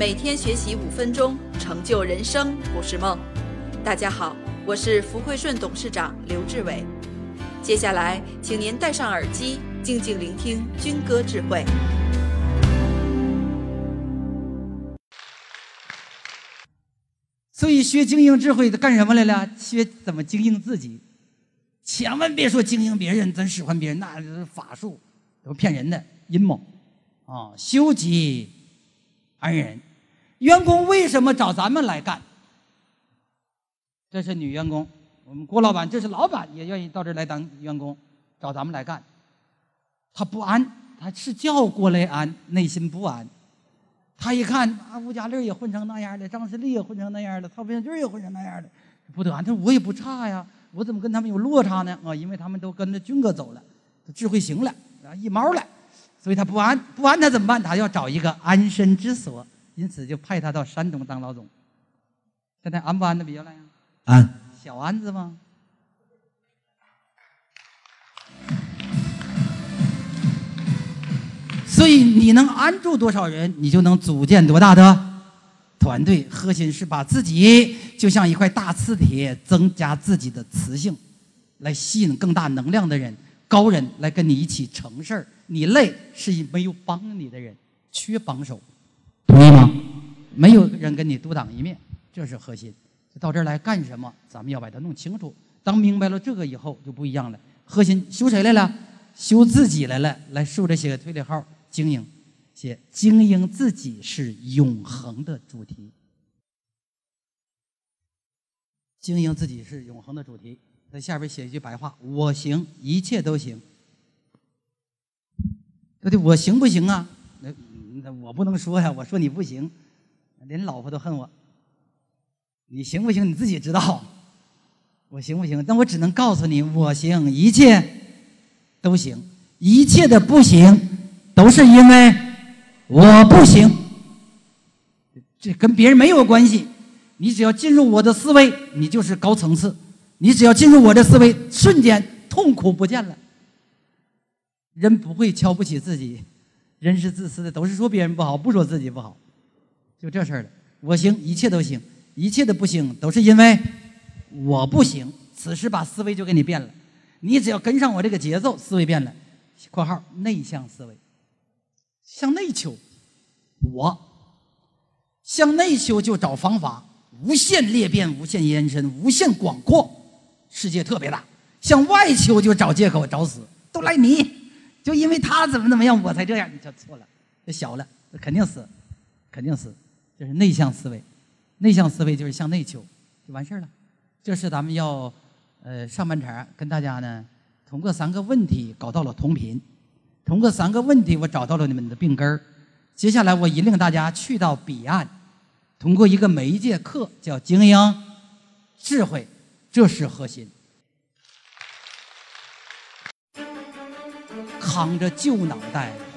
每天学习五分钟，成就人生不是梦。大家好，我是福汇顺董事长刘志伟。接下来，请您戴上耳机，静静聆听军歌智慧。所以学经营智慧干什么来了？学怎么经营自己。千万别说经营别人，咱使唤别人，那是法术，都骗人的阴谋。啊，修己安人。员工为什么找咱们来干？这是女员工，我们郭老板，这是老板也愿意到这儿来当员工，找咱们来干。他不安，他是叫过来安，内心不安。他一看啊，吴家丽也混成那样的，张世立也混成那样的，曹炳军也混成那样的，不得安。他说我也不差呀，我怎么跟他们有落差呢？啊，因为他们都跟着军哥走了，他智慧行了，啊一毛了，所以他不安，不安他怎么办？他要找一个安身之所。因此就派他到山东当老总。现在安不安的比较来呀？安。小安子吗？所以你能安住多少人，你就能组建多大的团队。核心是把自己就像一块大磁铁，增加自己的磁性，来吸引更大能量的人、高人来跟你一起成事儿。你累是没有帮你的人，缺帮手。没有人跟你独当一面，这是核心。到这儿来干什么？咱们要把它弄清楚。当明白了这个以后，就不一样了。核心修谁来了？修自己来了。来竖着写个推理号，经营，写经营自己是永恒的主题。经营自己是永恒的主题。在下边写一句白话：我行，一切都行。对对？我行不行啊？那那。我不能说呀，我说你不行，连老婆都恨我。你行不行？你自己知道。我行不行？但我只能告诉你，我行，一切都行，一切的不行都是因为我不行。这跟别人没有关系。你只要进入我的思维，你就是高层次。你只要进入我的思维，瞬间痛苦不见了。人不会瞧不起自己。人是自私的，都是说别人不好，不说自己不好，就这事儿了。我行，一切都行；一切的不行，都是因为我不行。此时把思维就给你变了，你只要跟上我这个节奏，思维变了。（括号内向思维，向内求。我向内求就找方法，无限裂变，无限延伸，无限广阔，世界特别大。向外求就找借口，找死，都赖你。就因为他怎么怎么样，我才这样，你就错了，就小了，肯定死，肯定死，这是内向思维，内向思维就是向内求，就完事儿了。这是咱们要，呃，上半场跟大家呢，通过三个问题搞到了同频，通过三个问题我找到了你们的病根儿。接下来我引领大家去到彼岸，通过一个媒介课叫精英智慧，这是核心。扛着旧脑袋